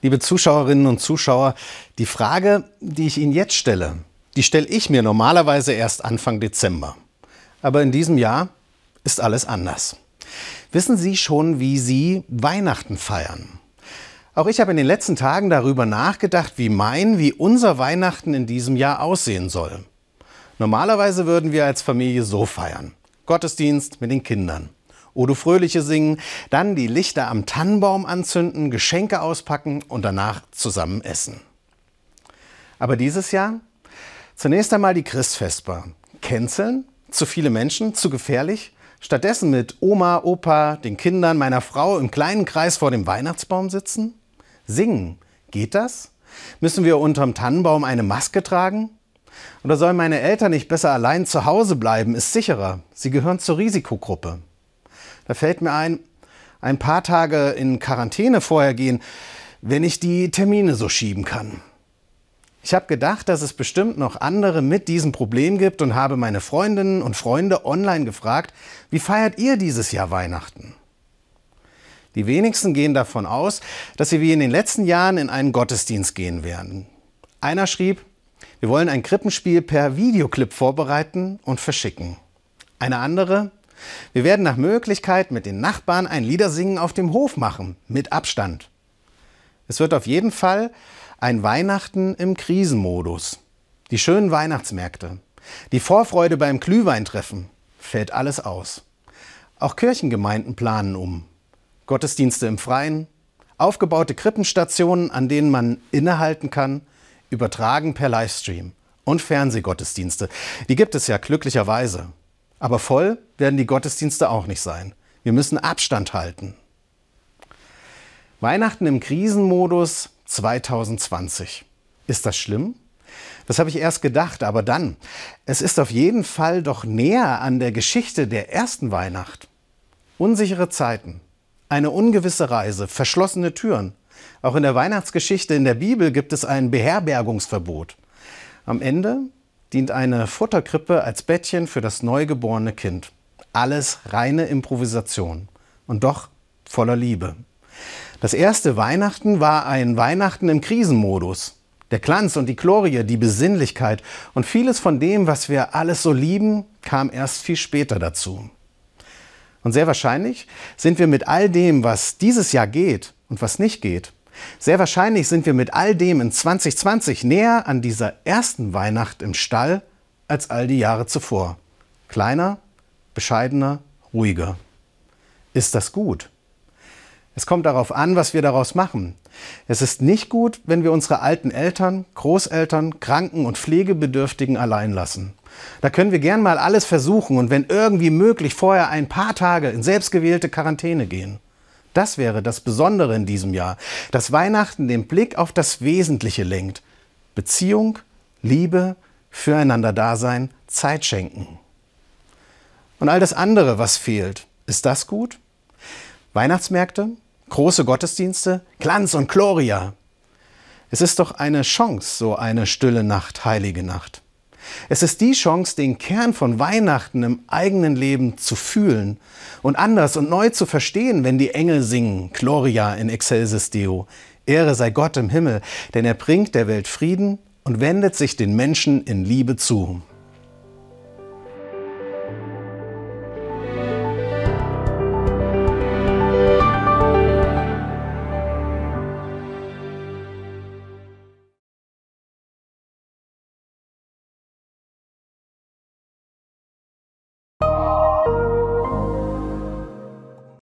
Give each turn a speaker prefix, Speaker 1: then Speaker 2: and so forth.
Speaker 1: Liebe Zuschauerinnen und Zuschauer, die Frage, die ich Ihnen jetzt stelle, die stelle ich mir normalerweise erst Anfang Dezember. Aber in diesem Jahr ist alles anders. Wissen Sie schon, wie Sie Weihnachten feiern? Auch ich habe in den letzten Tagen darüber nachgedacht, wie mein, wie unser Weihnachten in diesem Jahr aussehen soll. Normalerweise würden wir als Familie so feiern. Gottesdienst mit den Kindern. Odo Fröhliche singen, dann die Lichter am Tannenbaum anzünden, Geschenke auspacken und danach zusammen essen. Aber dieses Jahr? Zunächst einmal die Christfesper. Canceln? Zu viele Menschen? Zu gefährlich? Stattdessen mit Oma, Opa, den Kindern, meiner Frau im kleinen Kreis vor dem Weihnachtsbaum sitzen? Singen? Geht das? Müssen wir unterm Tannenbaum eine Maske tragen? Oder sollen meine Eltern nicht besser allein zu Hause bleiben? Ist sicherer. Sie gehören zur Risikogruppe. Da fällt mir ein, ein paar Tage in Quarantäne vorher gehen, wenn ich die Termine so schieben kann. Ich habe gedacht, dass es bestimmt noch andere mit diesem Problem gibt und habe meine Freundinnen und Freunde online gefragt, wie feiert ihr dieses Jahr Weihnachten? Die wenigsten gehen davon aus, dass sie wie in den letzten Jahren in einen Gottesdienst gehen werden. Einer schrieb, wir wollen ein Krippenspiel per Videoclip vorbereiten und verschicken. Eine andere, wir werden nach Möglichkeit mit den Nachbarn ein Liedersingen auf dem Hof machen, mit Abstand. Es wird auf jeden Fall ein Weihnachten im Krisenmodus. Die schönen Weihnachtsmärkte, die Vorfreude beim Glühweintreffen, fällt alles aus. Auch Kirchengemeinden planen um. Gottesdienste im Freien, aufgebaute Krippenstationen, an denen man innehalten kann, übertragen per Livestream und Fernsehgottesdienste. Die gibt es ja glücklicherweise. Aber voll werden die Gottesdienste auch nicht sein. Wir müssen Abstand halten. Weihnachten im Krisenmodus 2020. Ist das schlimm? Das habe ich erst gedacht, aber dann. Es ist auf jeden Fall doch näher an der Geschichte der ersten Weihnacht. Unsichere Zeiten, eine ungewisse Reise, verschlossene Türen. Auch in der Weihnachtsgeschichte in der Bibel gibt es ein Beherbergungsverbot. Am Ende dient eine Futterkrippe als Bettchen für das neugeborene Kind. Alles reine Improvisation und doch voller Liebe. Das erste Weihnachten war ein Weihnachten im Krisenmodus. Der Glanz und die Glorie, die Besinnlichkeit und vieles von dem, was wir alles so lieben, kam erst viel später dazu. Und sehr wahrscheinlich sind wir mit all dem, was dieses Jahr geht und was nicht geht, sehr wahrscheinlich sind wir mit all dem in 2020 näher an dieser ersten Weihnacht im Stall als all die Jahre zuvor. Kleiner, bescheidener, ruhiger. Ist das gut? Es kommt darauf an, was wir daraus machen. Es ist nicht gut, wenn wir unsere alten Eltern, Großeltern, Kranken und Pflegebedürftigen allein lassen. Da können wir gern mal alles versuchen und wenn irgendwie möglich vorher ein paar Tage in selbstgewählte Quarantäne gehen. Das wäre das Besondere in diesem Jahr, dass Weihnachten den Blick auf das Wesentliche lenkt. Beziehung, Liebe, füreinander Dasein, Zeit schenken. Und all das andere, was fehlt, ist das gut? Weihnachtsmärkte, große Gottesdienste, Glanz und Gloria. Es ist doch eine Chance, so eine stille Nacht, heilige Nacht. Es ist die Chance, den Kern von Weihnachten im eigenen Leben zu fühlen und anders und neu zu verstehen, wenn die Engel singen, Gloria in excelsis Deo. Ehre sei Gott im Himmel, denn er bringt der Welt Frieden und wendet sich den Menschen in Liebe zu.